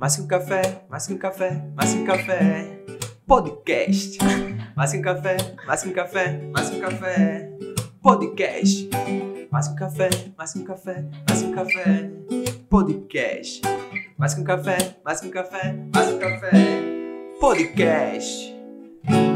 Mais que um café, mais que um café, mais que um café. Podcast. Mais que um café, mais que um café, mais que um café. Podcast. Mais que um café, mais que um café, mais que um café. Podcast. Mais que um café, mais que um café, mais que um café. Podcast.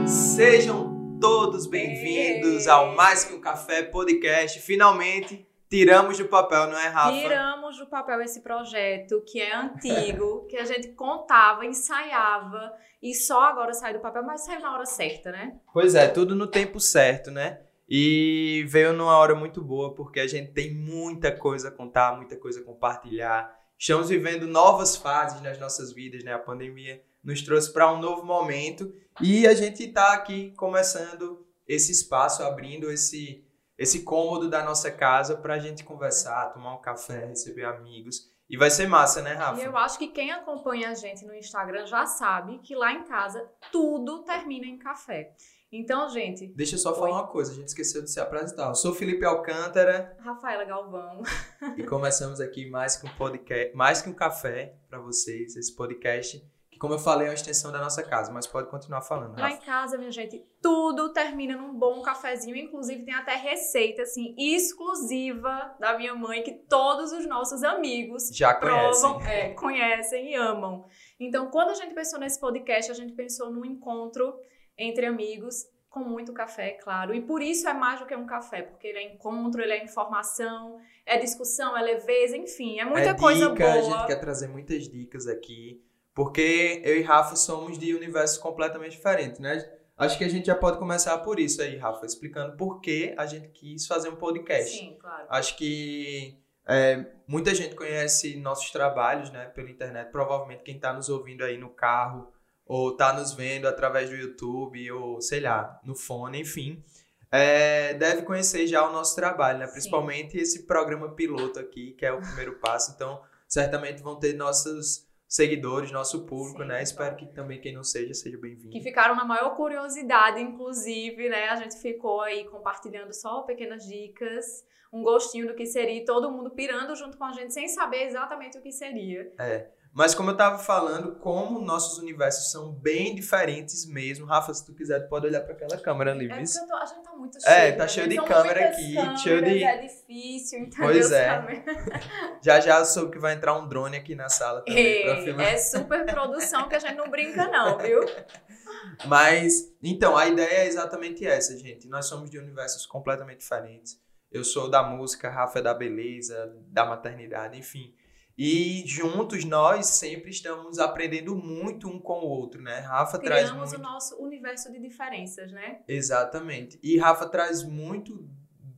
Sejam todos bem-vindos ao Mais que um Café Podcast. Finalmente tiramos do papel, não é, Rafa? Tiramos do papel esse projeto que é antigo, que a gente contava, ensaiava e só agora sai do papel, mas saiu na hora certa, né? Pois é, tudo no tempo certo, né? E veio numa hora muito boa, porque a gente tem muita coisa a contar, muita coisa a compartilhar. Estamos vivendo novas fases nas nossas vidas, né? A pandemia nos trouxe para um novo momento e a gente está aqui começando esse espaço, abrindo esse esse cômodo da nossa casa para a gente conversar, tomar um café, receber amigos. E vai ser massa, né, Rafa? E eu acho que quem acompanha a gente no Instagram já sabe que lá em casa tudo termina em café. Então, gente. Deixa eu só falar Oi. uma coisa, a gente esqueceu de se apresentar. Eu sou Felipe Alcântara. Rafaela Galvão. E começamos aqui mais que um podcast, mais que um café para vocês, esse podcast como eu falei, é uma extensão da nossa casa, mas pode continuar falando. Lá em casa, minha gente, tudo termina num bom cafezinho. Inclusive, tem até receita, assim, exclusiva da minha mãe, que todos os nossos amigos já provam, conhecem. É, conhecem e amam. Então, quando a gente pensou nesse podcast, a gente pensou num encontro entre amigos com muito café, claro. E por isso é mais do que um café, porque ele é encontro, ele é informação, é discussão, é leveza, enfim, é muita é coisa dica, boa. A gente quer trazer muitas dicas aqui. Porque eu e Rafa somos de universos completamente diferentes, né? Acho que a gente já pode começar por isso aí, Rafa, explicando por que a gente quis fazer um podcast. Sim, claro. Acho que é, muita gente conhece nossos trabalhos, né, pela internet. Provavelmente quem está nos ouvindo aí no carro ou está nos vendo através do YouTube ou sei lá, no fone, enfim, é, deve conhecer já o nosso trabalho, né? Principalmente Sim. esse programa piloto aqui, que é o primeiro passo. Então, certamente vão ter nossos seguidores, nosso público, Sim, né? Espero que também quem não seja, seja bem-vindo. Que ficaram na maior curiosidade, inclusive, né? A gente ficou aí compartilhando só pequenas dicas, um gostinho do que seria, todo mundo pirando junto com a gente, sem saber exatamente o que seria. É. Mas como eu tava falando, como nossos universos são bem diferentes mesmo. Rafa, se tu quiser, tu pode olhar para aquela câmera ali, é viu? Tô, a gente tá muito cheio. É, tá cheio de câmera aqui, câmeras, cheio de é difícil, entendeu? Pois é. já já soube que vai entrar um drone aqui na sala também Ei, filmar. É super produção que a gente não brinca não, viu? Mas, então, a ideia é exatamente essa, gente. Nós somos de universos completamente diferentes. Eu sou da música, Rafa é da beleza, da maternidade, enfim. E juntos nós sempre estamos aprendendo muito um com o outro, né? Rafa Criamos traz muito... o nosso universo de diferenças, né? Exatamente. E Rafa traz muito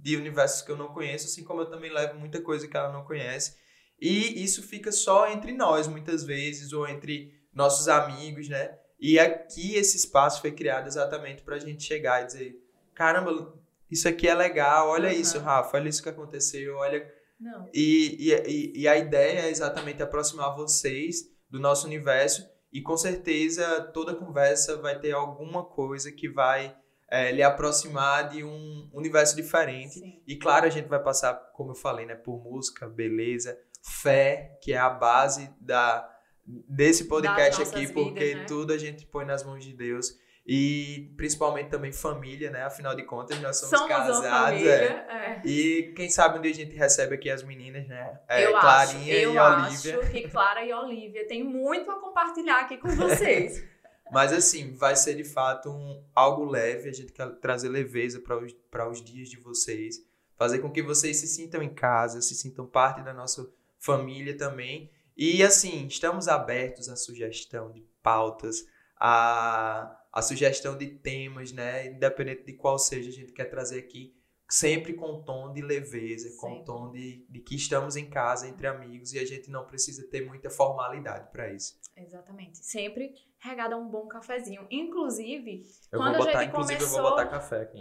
de universos que eu não conheço, assim como eu também levo muita coisa que ela não conhece. E isso fica só entre nós, muitas vezes, ou entre nossos amigos, né? E aqui esse espaço foi criado exatamente para a gente chegar e dizer: caramba, isso aqui é legal, olha uhum. isso, Rafa, olha isso que aconteceu, olha não. E, e, e a ideia é exatamente aproximar vocês do nosso universo e com certeza toda conversa vai ter alguma coisa que vai é, lhe aproximar de um universo diferente. Sim. E claro, a gente vai passar, como eu falei, né, por música, beleza, fé, que é a base da, desse podcast aqui, porque né? tudo a gente põe nas mãos de Deus. E principalmente também família, né? Afinal de contas, nós somos, somos casados. É. É. E quem sabe um dia a gente recebe aqui as meninas, né? É, eu Clarinha acho, eu e Olivia. acho que Clara e Olivia têm muito a compartilhar aqui com vocês. Mas assim, vai ser de fato um, algo leve, a gente quer trazer leveza para os, os dias de vocês, fazer com que vocês se sintam em casa, se sintam parte da nossa família também. E assim, estamos abertos à sugestão de pautas, a a sugestão de temas, né? Independente de qual seja, a gente quer trazer aqui sempre com tom de leveza, com tom de, de que estamos em casa entre amigos e a gente não precisa ter muita formalidade para isso. Exatamente. Sempre regada a um bom cafezinho. Inclusive, eu quando vou botar, a gente inclusive começou, eu vou botar café aqui.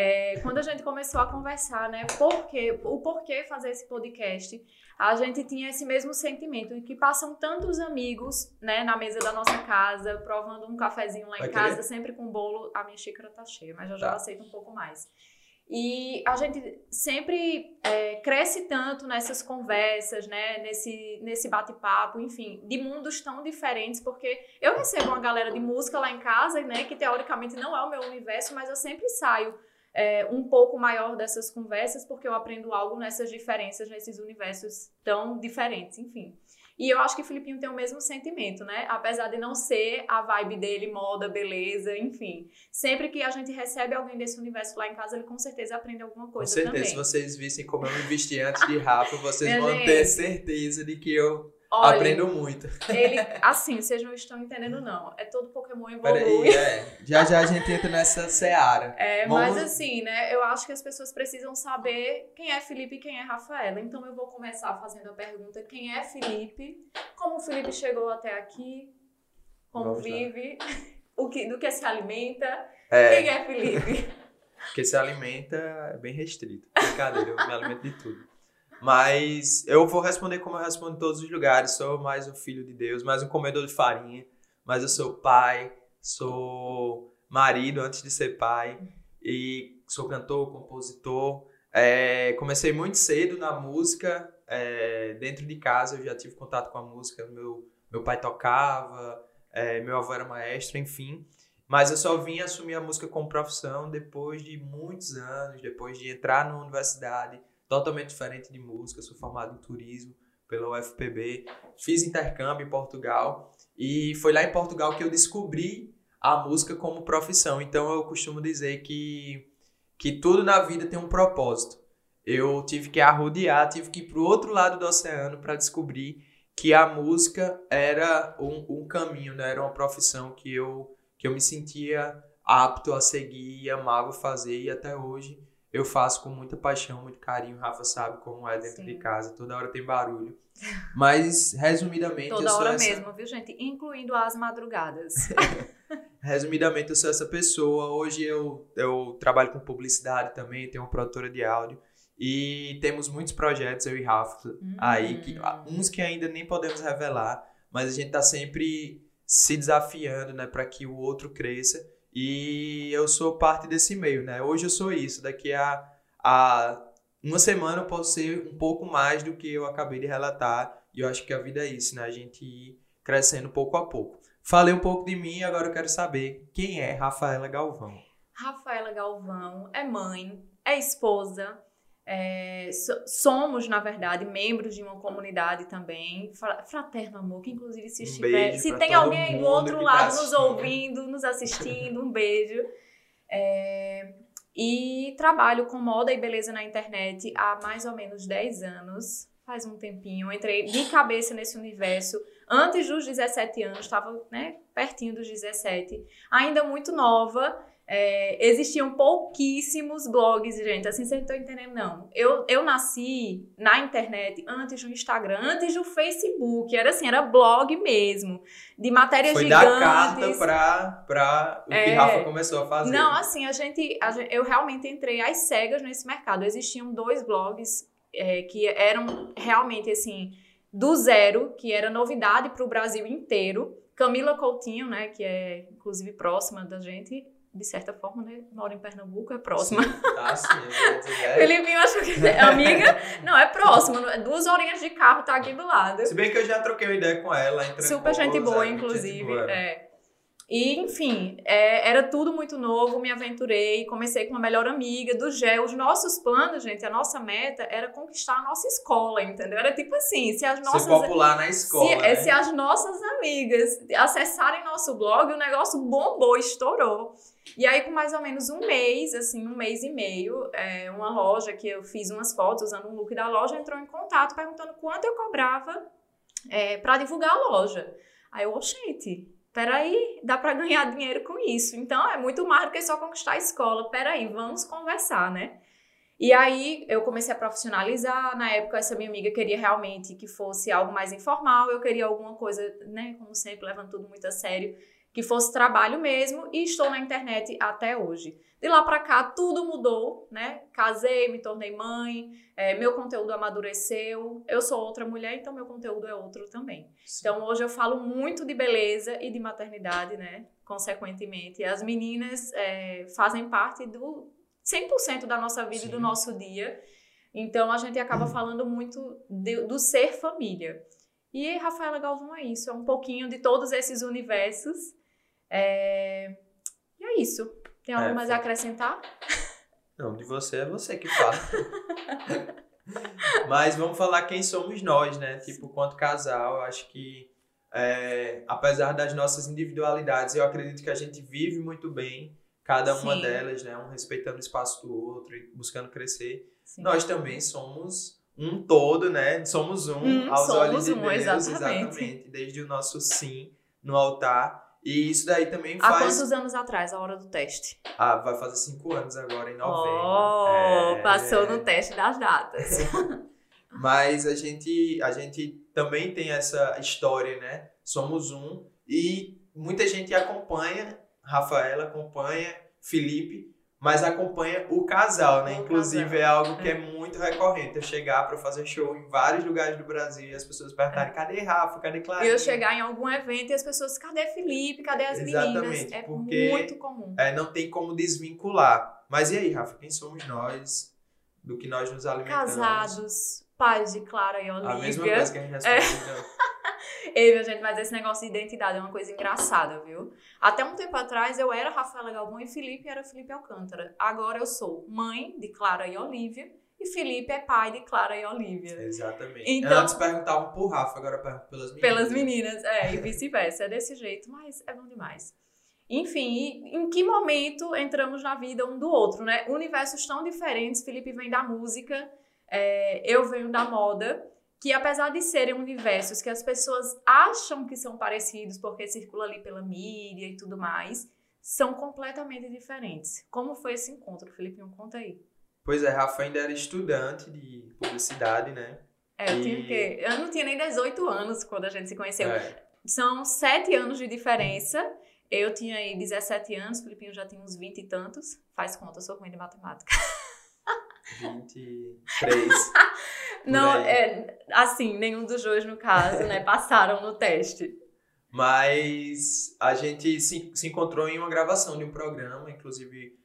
É, quando a gente começou a conversar, né, porque, o porquê fazer esse podcast, a gente tinha esse mesmo sentimento de que passam tantos amigos, né, na mesa da nossa casa, provando um cafezinho lá em Vai casa, querer? sempre com bolo. A minha xícara tá cheia, mas já já Tá. aceito um pouco mais. E a gente sempre é, cresce tanto nessas conversas, né? Nesse, nesse bate-papo, enfim, de mundos tão diferentes, porque eu recebo uma galera de música lá em casa, né? Que teoricamente não é o meu universo, mas eu sempre saio é, um pouco maior dessas conversas, porque eu aprendo algo nessas diferenças, nesses universos tão diferentes, enfim. E eu acho que o Filipinho tem o mesmo sentimento, né? Apesar de não ser a vibe dele, moda, beleza, enfim. Sempre que a gente recebe alguém desse universo lá em casa, ele com certeza aprende alguma coisa. Com certeza, também. se vocês vissem como eu me vesti antes de Rafa, vocês vão gente. ter certeza de que eu Olha, aprendo muito. Ele, assim, vocês não estão entendendo, não. É todo Pokémon Peraí, evolui. é, já já a gente entra nessa seara. É, Vamos- mas assim, né? Eu acho que as pessoas precisam saber quem é Felipe e quem é Rafaela. Então eu vou começar fazendo a pergunta: quem é Felipe? Como o Felipe chegou até aqui? Como Vamos lá. vive? O que, do que se alimenta? É, Quem é Felipe? porque se alimenta é bem restrito. Brincadeira, eu me alimento de tudo. Mas eu vou responder como eu respondo em todos os lugares. Sou mais um filho de Deus, mais um comedor de farinha. Mas eu sou pai, sou marido antes de ser pai. E sou cantor, compositor. É, comecei muito cedo na música. é, dentro de casa eu já tive contato com a música. Meu, meu pai tocava, é, meu avô era maestro, enfim. Mas eu só vim assumir a música como profissão depois de muitos anos, depois de entrar na universidade, totalmente diferente de música. Sou formado em turismo pela UFPB, fiz intercâmbio em Portugal e foi lá em Portugal que eu descobri a música como profissão. Então eu costumo dizer que, que tudo na vida tem um propósito. Eu tive que arrodear, tive que ir para o outro lado do oceano para descobrir que a música era um, um caminho, né? era uma profissão que eu, que eu me sentia apto a seguir amava fazer e até hoje eu faço com muita paixão, muito carinho. Rafa sabe como é dentro Sim. de casa, toda hora tem barulho. Mas, resumidamente, eu Toda hora essa... mesmo, viu, gente? Incluindo as madrugadas. Resumidamente, eu sou essa pessoa. Hoje eu, eu trabalho com publicidade também, tenho uma produtora de áudio. E temos muitos projetos, eu e Rafa, aí, que, Hum. uns que ainda nem podemos revelar, mas a gente tá sempre se desafiando, né, para que o outro cresça. E eu sou parte desse meio, né? Hoje eu sou isso, daqui a, a uma semana eu posso ser um pouco mais do que eu acabei de relatar. E eu acho que a vida é isso, né? A gente ir crescendo pouco a pouco. Falei um pouco de mim, agora eu quero saber quem é Rafaela Galvão. Rafaela Galvão é mãe, é esposa, é, so- somos, na verdade, membros de uma comunidade também, fra- Fraterno Amor, que inclusive se Um estiver, beijo se tem alguém aí do outro tá lado nos assistindo. ouvindo, nos assistindo, um beijo. É, e trabalho com moda e beleza na internet há mais ou menos 10 anos, faz um tempinho. Entrei de cabeça nesse universo antes dos 17 anos, estava né, pertinho dos 17, ainda muito nova. É, existiam pouquíssimos blogs, gente. Assim, vocês não estão entendendo, não. Eu, eu nasci na internet antes do Instagram, antes do Facebook. Era assim, era blog mesmo. De matérias Foi da gigantes. carta pra, pra o que É. Rafa começou a fazer. Não, assim, a gente, a gen- eu realmente entrei às cegas nesse mercado. Existiam dois blogs é, que eram realmente assim do zero, que era novidade para o Brasil inteiro. Camila Coutinho, né, que é inclusive próxima da gente, de certa forma, né, mora em Pernambuco, é próxima. Ah, sim, eu ia dizer, é. Felipinho, acho que é amiga. Não, é próxima. é- Duas horinhas de carro, tá aqui do lado. Se bem que eu já troquei uma ideia com ela. Super gente boa, é, gente inclusive. boa. é. E, enfim, é, era tudo muito novo, me aventurei, comecei com uma melhor amiga do GEL. Os nossos planos, gente, a nossa meta era conquistar a nossa escola, entendeu? Era tipo assim, se as nossas... Ser popular na Se, escola. é, né? se as nossas amigas acessarem nosso blog, o negócio bombou, estourou. E aí, com mais ou menos um mês, assim, um mês e meio, é, uma loja que eu fiz umas fotos usando um look da loja entrou em contato perguntando quanto eu cobrava é, para divulgar a loja. Aí eu, oxente, peraí, dá para ganhar dinheiro com isso. Então é muito mais do que só conquistar a escola. Peraí, vamos conversar, né? E aí eu comecei a profissionalizar. Na época, essa minha amiga queria realmente que fosse algo mais informal. Eu queria alguma coisa, né? Como sempre, levando tudo muito a sério, que fosse trabalho mesmo. E estou na internet até hoje. De lá pra cá, tudo mudou, né? Casei, me tornei mãe, é, meu conteúdo amadureceu. Eu sou outra mulher, então meu conteúdo é outro também. Então hoje eu falo muito de beleza e de maternidade, né? Consequentemente, as meninas é, fazem parte do 100% da nossa vida e do Sim. nosso dia. Então a gente acaba falando muito de- do ser família. E Rafaela Galvão é isso, é um pouquinho de todos esses universos. É, E é isso. Tem algo É, mais a acrescentar? Não, de você é você que fala. Mas vamos falar quem somos nós, né? Tipo, quanto casal, acho que é, apesar das nossas individualidades, eu acredito que a gente vive muito bem cada uma Sim. delas, né? Um respeitando o espaço do outro e buscando crescer. Sim. Nós também somos um todo, né? Somos um Hum, aos somos olhos de um, Deus, exatamente. Desde o nosso sim no altar. E isso daí também Há faz. quantos anos atrás, a hora do teste? Ah, vai fazer cinco anos agora, em novembro. Oh, É. passou no teste das datas. Mas a gente, a gente também tem essa história, né? Somos um. E muita gente acompanha, Rafaela acompanha, Felipe, mas acompanha o casal, né? O Inclusive casal. é algo que é. É. muito recorrente. Eu chegar para fazer show em vários lugares do Brasil e as pessoas perguntarem: cadê Rafa? Cadê E Clarinha? eu chegar em algum evento e as pessoas, cadê Felipe? Cadê as meninas? Exatamente, É porque- muito comum. É, não tem como desvincular. Mas e aí, Rafa? Quem somos nós? Do que nós nos alimentamos? Casados, pais de Clara e A mesma Olivia. coisa que a gente É. responde. então. Ei, minha gente, mas esse negócio de identidade é uma coisa engraçada, viu? Até um tempo atrás eu era Rafaela Galvão e Felipe era Felipe Alcântara. Agora eu sou mãe de Clara e Olivia e Felipe é pai de Clara e Olivia. Exatamente. Então- Antes perguntavam por Rafa, agora perguntam pelas meninas. Pelas meninas, é, e vice-versa. É desse jeito, mas é bom demais. Enfim, em que momento entramos na vida um do outro, né? Universos tão diferentes. Felipe vem da música, é, eu venho da moda, que apesar de serem universos que as pessoas acham que são parecidos porque circula ali pela mídia e tudo mais, são completamente diferentes. Como foi esse encontro, Felipe? Me conta aí. Pois é, Rafa ainda era estudante de publicidade, né? É, eu, E- tinha o quê? eu não tinha nem 18 anos quando a gente se conheceu. É, São sete anos de diferença. Eu tinha aí 17 anos, o Filipinho já tinha uns 20 e tantos. Faz conta, eu sou ruim de matemática. 23. Por Não, é assim, nenhum dos dois, no caso, né, passaram no teste. Mas a gente se, se encontrou em uma gravação de um programa, inclusive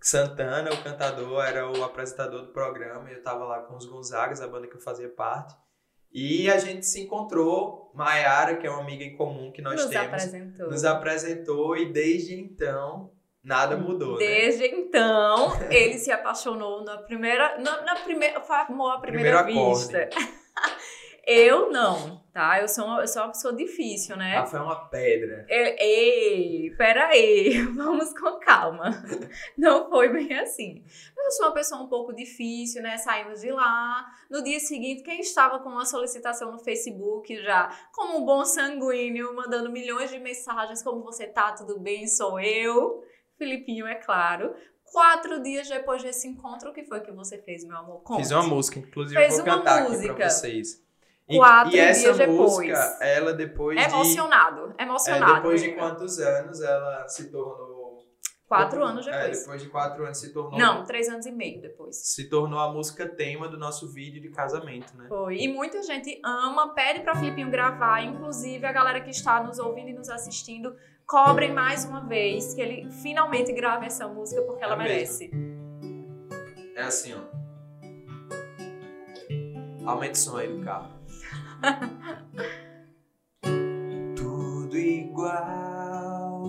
Santana, o cantador, era o apresentador do programa, e eu tava lá com os Gonzagas, a banda que eu fazia parte. E a gente se encontrou, Maiara, que é uma amiga em comum que nós Nos temos, apresentou. nos apresentou e desde então nada mudou, né? Desde então, ele se apaixonou na primeira. Na, na primeira. Foi amor à primeira Primeiro vista. eu não, tá? Eu sou, uma, eu sou uma pessoa difícil, né? Rafa é uma pedra. Ei, ei, peraí, vamos com calma. Não foi bem assim. Mas eu sou uma pessoa um pouco difícil, né? Saímos de lá. No dia seguinte, quem estava com uma solicitação no Facebook já, como um bom sanguíneo, mandando milhões de mensagens, como você tá, tudo bem, sou eu. Filipinho, é claro. Quatro dias depois desse encontro, o que foi que você fez, meu amor? Conte. Fiz uma música, inclusive Fez eu vou uma cantar aqui música. pra vocês. E, Quatro e essa dias depois. música, ela depois de Emocionado, É, emocionado. depois de quantos anos ela se tornou. Quatro anos É, depois. depois de quatro anos se tornou. Não, três anos e meio depois. Se tornou a música tema do nosso vídeo de casamento, né? Foi. E muita gente ama, pede pra Filipinho gravar. Inclusive, a galera que está nos ouvindo e nos assistindo, cobrem mais uma vez que ele finalmente grave essa música porque ela É merece. É assim, ó. Aumente o som aí do carro. Tudo igual,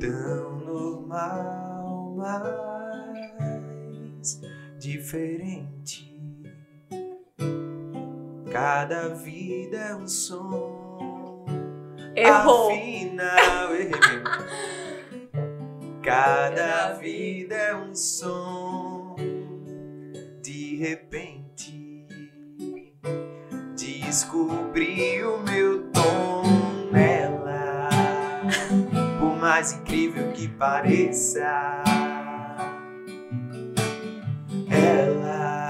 tão normal, mas diferente. Cada vida é um som. Errou. Afinal, errei. Cada vida é um som. De repente, descobri o meu tom nela. Por mais incrível que pareça, ela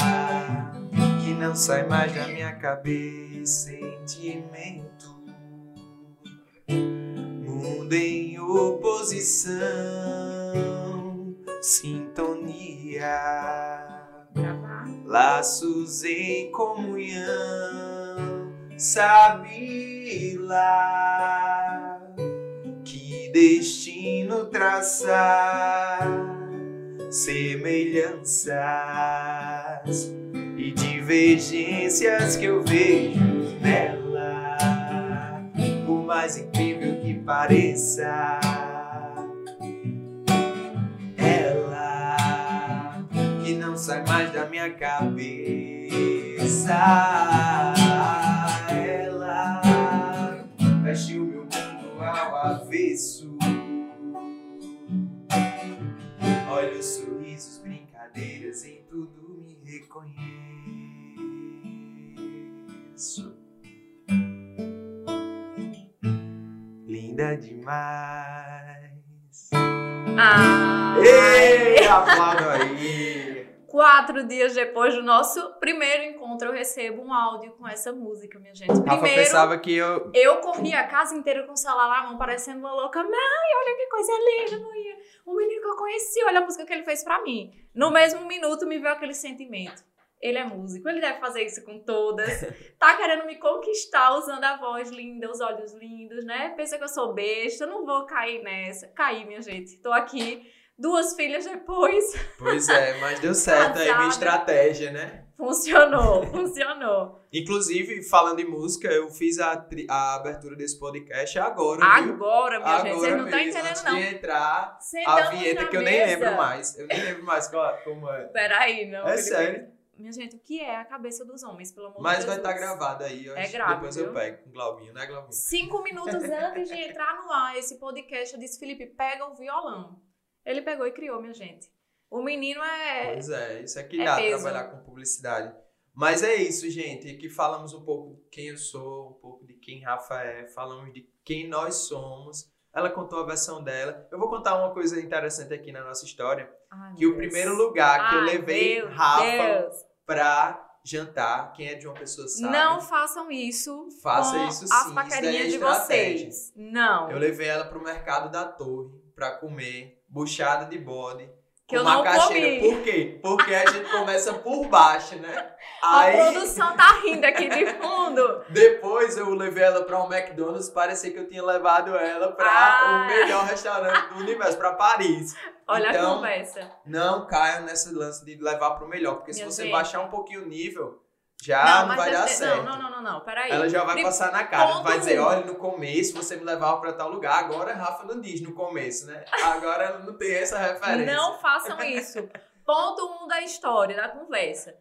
que não sai mais da minha cabeça. Sentimento oposição, sintonia, laços em comunhão, sabe lá que destino traçar semelhanças e divergências que eu vejo nela, por mais incrível que pareça. Sai mais da minha cabeça. Ela veste o meu mundo ao avesso. Olha os sorrisos, brincadeiras, em tudo me reconheço. Linda demais. Ah, Ei, aplauda aí. Quatro dias depois do nosso primeiro encontro, eu recebo um áudio com essa música, minha gente. Rafa Primeiro, pensava que eu. eu corri a casa inteira com o celular na mão, parecendo uma louca. Mãe, olha que coisa linda, mãe. O menino que eu conheci, olha a música que ele fez pra mim. No mesmo minuto me veio aquele sentimento. Ele é músico, ele deve fazer isso com todas. Tá querendo me conquistar usando a voz linda, os olhos lindos, né? Pensa que eu sou besta, não vou cair nessa. Caí, minha gente. Tô aqui, duas filhas depois. Pois é, mas deu certo aí minha estratégia, né? Funcionou, funcionou. Inclusive, falando em música, eu fiz a, a abertura desse podcast agora, viu? Agora, minha gente, vocês não estão entendendo, antes não. de entrar a vinheta que eu nem mesa. lembro mais. Eu nem lembro mais qual, como é. Peraí, não. É sério. Minha gente, o que é a cabeça dos homens, pelo amor Mas de vai Deus? estar gravado aí. eu É acho. grave, Depois viu? eu pego com o Glaubinho, né, Glaubinho? Cinco minutos antes de entrar no ar esse podcast, eu disse, Felipe, pega o violão. Ele pegou e criou, minha gente. O menino é... Pois é, isso aqui É dá peso. trabalhar com publicidade. Mas é isso, gente. Aqui falamos um pouco de quem eu sou, um pouco de quem Rafa é, falamos de quem nós somos. Ela contou a versão dela. Eu vou contar uma coisa interessante aqui na nossa história. Ai, Que o Deus. primeiro lugar que eu Ai, levei meu Rafa Deus. pra jantar, quem é de uma pessoa sabe. Não façam isso Faça com isso as sim, daí paquerinhas é de vocês. Não. Eu levei ela pro mercado da torre pra comer buchada de bode. Que eu não macaxeira. comi. Por quê? Porque a gente começa por baixo, né? A Aí produção tá rindo aqui de fundo. depois eu levei ela pra um McDonald's, parecia que eu tinha levado ela pra Ah. o melhor restaurante do universo, pra Paris. Olha a Então, conversa. Não caiam nesse lance de levar pro melhor, porque se Minha você gente. baixar um pouquinho o nível, já não, vai deve dar ter- certo. Não, não, não, não, não. Peraí. Ela já vai passar na cara, ponto vai dizer, um. olha, no começo você me levava pra tal lugar, agora a Rafa não diz no começo, né? Agora ela não tem essa referência. Não façam isso. Ponto um da história, da conversa.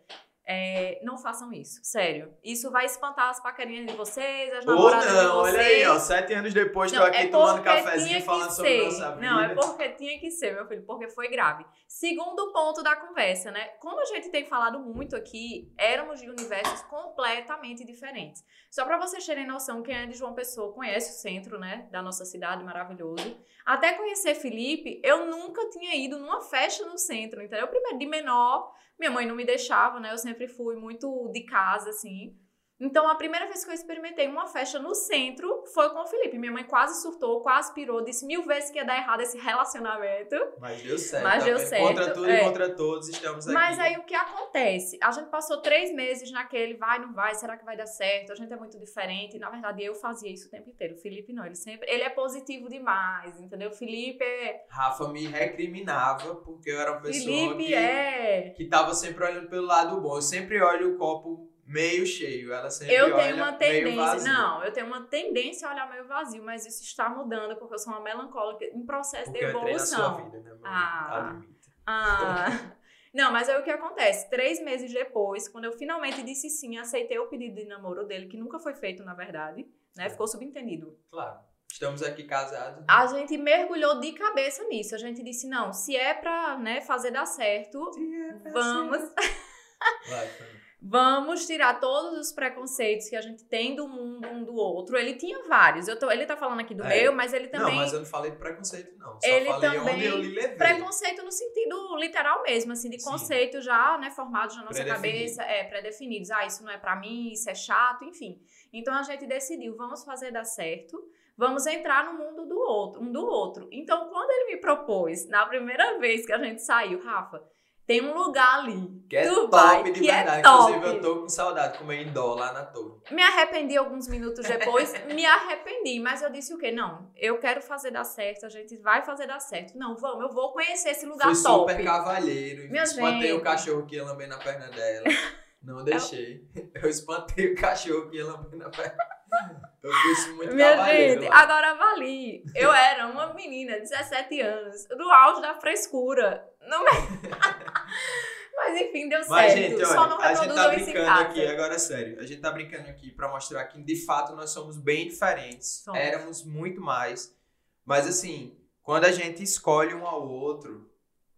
É, não façam isso, sério. Isso vai espantar as paquerinhas de vocês, as Ou namoradas de não, vocês. olha aí, ó, sete anos depois Não, tô aqui é tomando cafezinho falando sobre ser. nossa vida. Não, é porque tinha que ser, meu filho, porque foi grave. Segundo ponto da conversa, né? Como a gente tem falado muito aqui, éramos de universos completamente diferentes. Só pra vocês terem noção, quem é de João Pessoa conhece o centro, né, da nossa cidade maravilhoso. Até conhecer Felipe, eu nunca tinha ido numa festa no centro, entendeu? Primeiro, de menor, minha mãe não me deixava, né? Eu sempre fui muito de casa, assim. Então, a primeira vez que eu experimentei uma festa no centro foi com o Felipe. Minha mãe quase surtou, quase pirou, disse mil vezes que ia dar errado esse relacionamento. Mas deu certo. Mas tá deu certo, Contra tudo é. e contra todos, estamos aqui. Mas aí o que acontece? A gente passou três meses naquele vai, não vai, será que vai dar certo? A gente é muito diferente. Na verdade, eu fazia isso o tempo inteiro. O Felipe não, ele sempre. Ele é positivo demais, entendeu? O Felipe é. Rafa me recriminava porque eu era uma pessoa Felipe que, é. que tava sempre olhando pelo lado bom. Eu sempre olho o copo meio cheio, ela sempre Eu olha tenho uma meio tendência. Não, eu tenho uma tendência a olhar meio vazio, mas isso está mudando porque eu sou uma melancólica em processo Porque de eu entrei na sua evolução. vida, né? Ah. Ah. Não, mas aí o que acontece? Três meses depois, quando eu finalmente disse sim, aceitei o pedido de namoro dele, que nunca foi feito, na verdade, né? Ficou subentendido. Claro. Estamos aqui casados. A gente mergulhou de cabeça nisso. A gente disse, não, se é pra né, fazer dar certo, vamos, Vai, Fran. Vamos tirar todos os preconceitos que a gente tem do mundo um do outro. Ele tinha vários. Tô, ele tá falando aqui do É. meu, mas ele também. Não, mas eu não falei de preconceito, não. Só Ele também- eu lhe levei. Preconceito no sentido literal mesmo, assim, de Sim. conceito já, né, formados na nossa cabeça, é, pré-definidos. Ah, isso não é pra mim, isso é chato, enfim. Então a gente decidiu, vamos fazer dar certo, vamos entrar no mundo do outro, um do outro. Então, quando ele me propôs, na primeira vez que a gente saiu, Rafa, Tem um lugar ali. Que é top de que é verdade. top. Inclusive, eu tô com saudade de comer indó lá na torre. Me arrependi alguns minutos depois, me arrependi, mas eu disse o quê? Não, eu quero fazer dar certo, a gente vai fazer dar certo. Não, vamos, eu vou conhecer esse lugar Fui top. super cavalheiro. Minha espantei o cachorro que ia lamber na perna dela. Não deixei. Eu espantei o cachorro que ia lamber na perna. Eu fui muito Minha gente, lá. agora avalie. Eu era uma menina de 17 anos, do auge da frescura. Não me... Mas enfim, deu Mas, certo. gente, Só olha, não a gente tá brincando aqui, agora é sério. A gente tá brincando aqui pra mostrar que, de fato, nós somos bem diferentes. Somos. Éramos muito mais. Mas, assim, quando a gente escolhe um ao outro,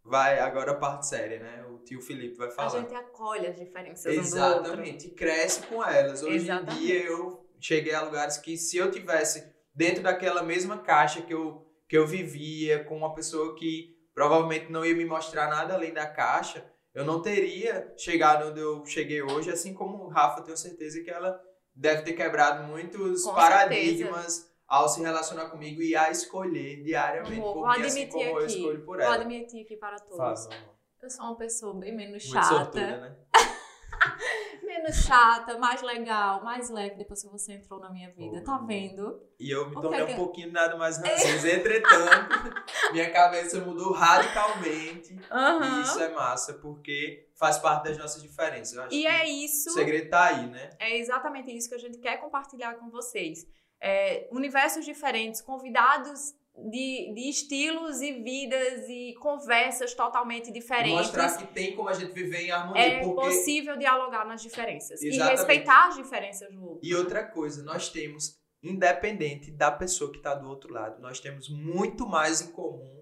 vai agora a parte séria, né? O tio Felipe vai A falar. gente acolhe as diferenças um. Exatamente, e cresce com elas. Hoje Exatamente. em dia eu cheguei a lugares que se eu tivesse dentro daquela mesma caixa que eu, que eu vivia, com uma pessoa que provavelmente não ia me mostrar nada além da caixa, eu não teria chegado onde eu cheguei hoje, assim como o Rafa, tenho certeza que ela deve ter quebrado muitos Com paradigmas ao se relacionar comigo e a escolher diariamente. Vou porque assim admitir eu aqui, escolho por Vou ela. admitir aqui para todos. Amor. Eu sou uma pessoa bem menos Muito chata. sortuda, né? Menos chata, mais legal, mais leve depois que você entrou na minha vida. Pô, tá vendo? E eu me O que tornei é um pouquinho nada mais ranzinza. Entretanto, minha cabeça mudou radicalmente. E Aham. isso é massa, porque faz parte das nossas diferenças. Eu acho E é isso. o segredo tá aí, né? É exatamente isso que a gente quer compartilhar com vocês. É, universos diferentes, convidados de, de estilos e vidas e conversas totalmente diferentes. mostrar que tem como a gente viver em harmonia. É porque... possível dialogar nas diferenças Exatamente. e respeitar as diferenças do outro. E outra coisa, nós temos, independente da pessoa que está do outro lado, nós temos muito mais em comum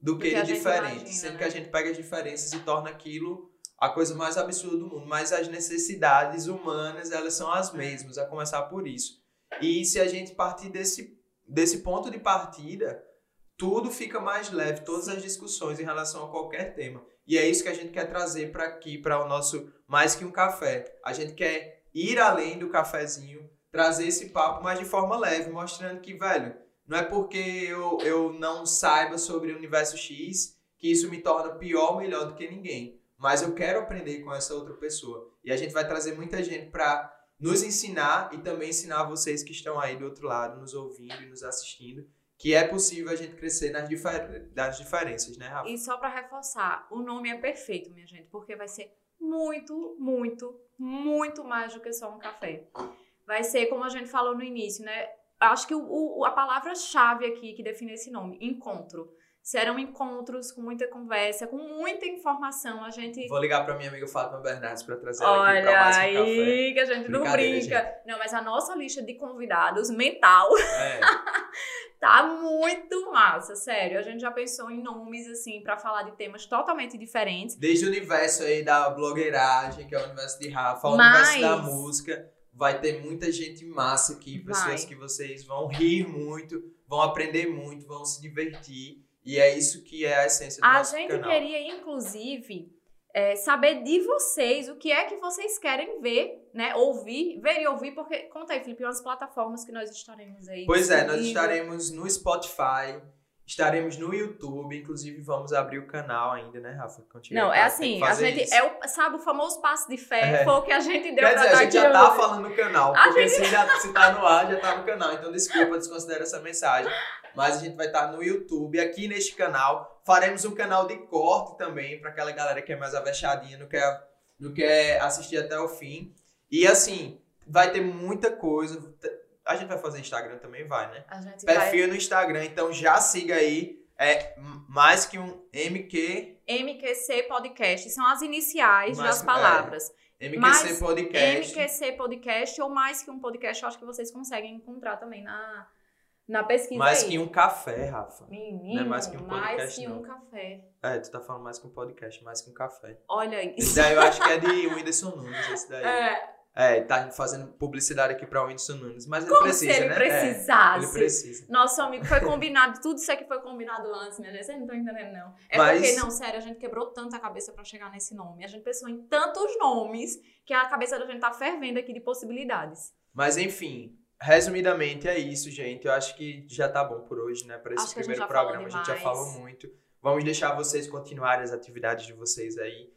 do que, que de diferente. imagina, sendo né? que a gente pega as diferenças e torna aquilo a coisa mais absurda do mundo. Mas as necessidades humanas, elas são É. as mesmas, a começar por isso. E se a gente partir desse, desse ponto de partida, tudo fica mais leve, todas as discussões em relação a qualquer tema. E é isso que a gente quer trazer para aqui, para o nosso Mais Que Um Café. A gente quer ir além do cafezinho, trazer esse papo, mas de forma leve, mostrando que, velho, não é porque eu, eu não saiba sobre o universo X que isso me torna pior ou melhor do que ninguém. Mas eu quero aprender com essa outra pessoa. E a gente vai trazer muita gente para nos ensinar e também ensinar vocês que estão aí do outro lado, nos ouvindo e nos assistindo, que é possível a gente crescer nas, difer nas diferenças, né, Rafa? E só para reforçar, o nome é perfeito, minha gente, porque vai ser muito, muito, muito mais do que só um café. Vai ser, como a gente falou no início, né? Acho que o, o- a palavra-chave aqui que define esse nome, encontro. Serão encontros com muita conversa, com muita informação. A gente. Vou ligar para minha amiga Fátima Bernardes para trazer ela aqui para Olha mais um café. aí, que a gente não brinca. Não, mas a nossa lista de convidados mental É. Tá muito massa, sério. A gente já pensou em nomes, assim, pra falar de temas totalmente diferentes. Desde o universo aí da blogueiragem, que é o universo de Rafa, ao Mas- universo da música, vai ter muita gente massa aqui, pessoas Vai. que vocês vão rir muito, vão aprender muito, vão se divertir. E é isso que é a essência do A nosso gente canal. queria, inclusive, é, saber de vocês o que é que vocês querem ver, né? Ouvir, ver e ouvir, porque, conta aí, Felipe, umas plataformas que nós estaremos aí. Pois é, nós estaremos no Spotify, estaremos no YouTube, inclusive vamos abrir o canal ainda, né, Rafa? Tiver Não, é tem assim, a gente, isso. é o, sabe, o famoso passo de fé, É. foi o que a gente deu Quer dizer, a gente já tá falando no canal, A porque se, já, se tá no ar, já tá no canal. Então, desculpa, desconsidera essa mensagem. Mas a gente vai estar no YouTube, aqui neste canal. Faremos um canal de corte também, para aquela galera que é mais avexadinha, não quer, não quer assistir até o fim. E assim, vai ter muita coisa. A gente vai fazer Instagram também, vai, né? A gente vai... Perfil no Instagram, então já siga aí. É mais que um MQ, MQC Podcast, são as iniciais Mais- das palavras. MQC Mas Podcast. MQC Podcast ou mais que um podcast, eu acho que vocês conseguem encontrar também na, na pesquisa Mais aí. que um café, Rafa. Menino, Não é mais que um mais podcast, que não. um café. É, tu tá falando mais que um podcast, mais que um café. Olha Esse isso. daí eu acho que é de Whindersson Nunes, esse daí. É, É, tá fazendo publicidade aqui pra Whindersson Nunes. Mas ele como precisa, se ele né? precisasse. É, ele precisa. Nosso amigo foi combinado, tudo isso aqui foi combinado antes, gente. Vocês não estão entendendo, não. É Mas- porque, não, sério, a gente quebrou tanta cabeça pra chegar nesse nome. A gente pensou em tantos nomes que a cabeça da gente tá fervendo aqui de possibilidades. Mas enfim, resumidamente é isso, gente. Eu acho que já tá bom por hoje, né? Pra esse Acho a primeiro falou programa. A gente já falou muito. Vamos deixar vocês continuarem as atividades de vocês aí.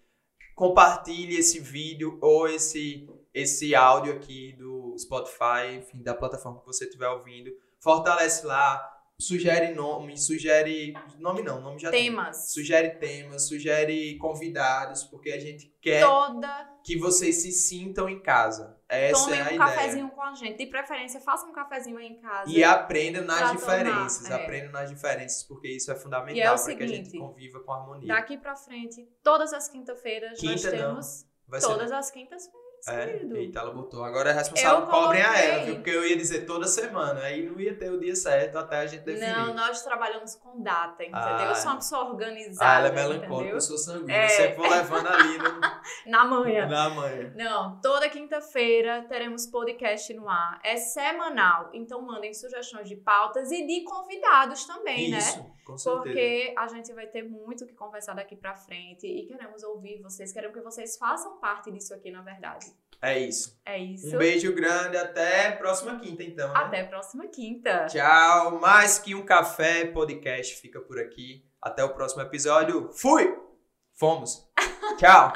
Compartilhe esse vídeo ou esse, esse áudio aqui do Spotify, enfim, da plataforma que você estiver ouvindo. Fortalece lá, sugere nome, sugere. Nome não, nome já tem. Temas. Sugere temas, sugere convidados, porque a gente quer Toda. que vocês se sintam em casa. Essa Tomem é a um ideia. cafezinho com a gente. De preferência, façam um cafezinho aí em casa. E aprendam nas diferenças. tomar, é. Aprendam nas diferenças, porque isso é fundamental E é para que a gente conviva com harmonia. Daqui pra frente, todas as quinta-feiras, nós Quinta não. temos. Vai ser Todas as quintas-feiras, É, querido. eita, ela botou. Agora é responsável, Eu cobrem a ela, viu? Porque eu ia dizer toda semana, aí não ia ter o dia certo até a gente definir. Não, nós trabalhamos com data, entendeu? Ah. eu sou uma pessoa organizada. ah, ela é melancólica, entendeu? eu sou sanguíneo. É. Sempre vou levando ali no, Na manhã. na manhã. Não, toda quinta-feira teremos podcast no ar. É semanal, então mandem sugestões de pautas e de convidados também, né? Isso, com certeza. Porque a gente vai ter muito o que conversar daqui pra frente e queremos ouvir vocês, queremos que vocês façam parte disso aqui, na verdade. É isso. É isso. Um beijo grande, até próxima quinta, então. né? Até próxima quinta. Tchau. Mais que um café podcast fica por aqui. Até o próximo episódio. Fui! Fomos. Tchau.